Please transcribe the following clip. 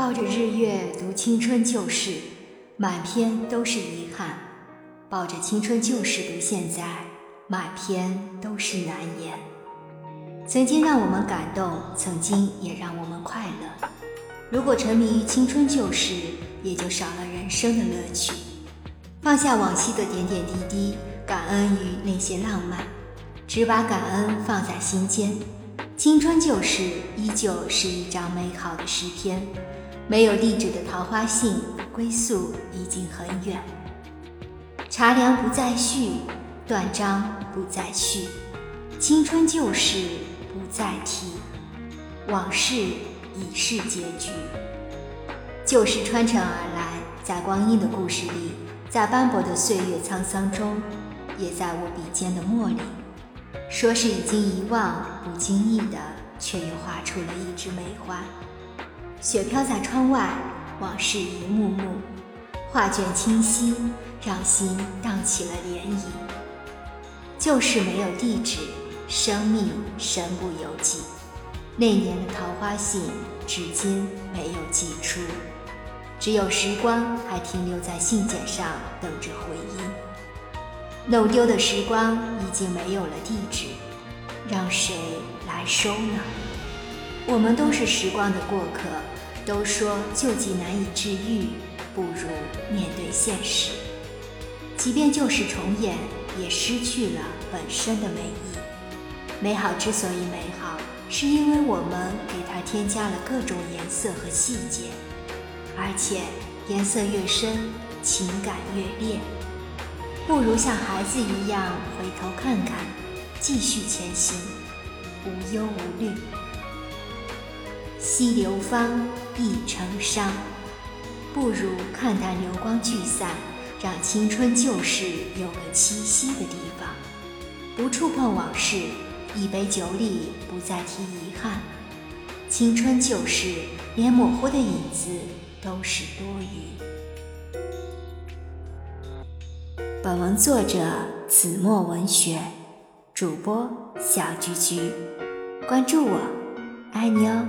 抱着日月读青春旧事，满篇都是遗憾；抱着青春旧事读现在，满篇都是难言。曾经让我们感动，曾经也让我们快乐。如果沉迷于青春旧事，也就少了人生的乐趣。放下往昔的点点滴滴，感恩于那些浪漫，只把感恩放在心间。青春旧事依旧是一张美好的诗篇，没有地址的桃花信，归宿已经很远。茶凉不再续，断章不再续，青春旧事不再提，往事已是结局。旧事穿城而来，在光阴的故事里，在斑驳的岁月沧桑中，也在我笔尖的墨里。说是已经遗忘，不经意的，却又画出了一枝梅花。雪飘在窗外，往事一幕幕，画卷清晰，让心荡起了涟漪。旧事没有地址，生命身不由己。那年的桃花信，至今没有寄出，只有时光还停留在信笺上，等着回音。弄丢的时光已经没有了地址，让谁来收呢？我们都是时光的过客，都说旧疾难以治愈，不如面对现实。即便旧事重演，也失去了本身的美意。美好之所以美好，是因为我们给它添加了各种颜色和细节，而且颜色越深，情感越烈。不如像孩子一样回头看看，继续前行，无忧无虑。惜流芳亦成伤，不如看淡流光聚散，让青春旧事有个栖息的地方。不触碰往事，一杯酒里不再提遗憾。青春旧事，连模糊的影子都是多余。本文作者子墨文学，主播小菊菊，关注我，爱你哦。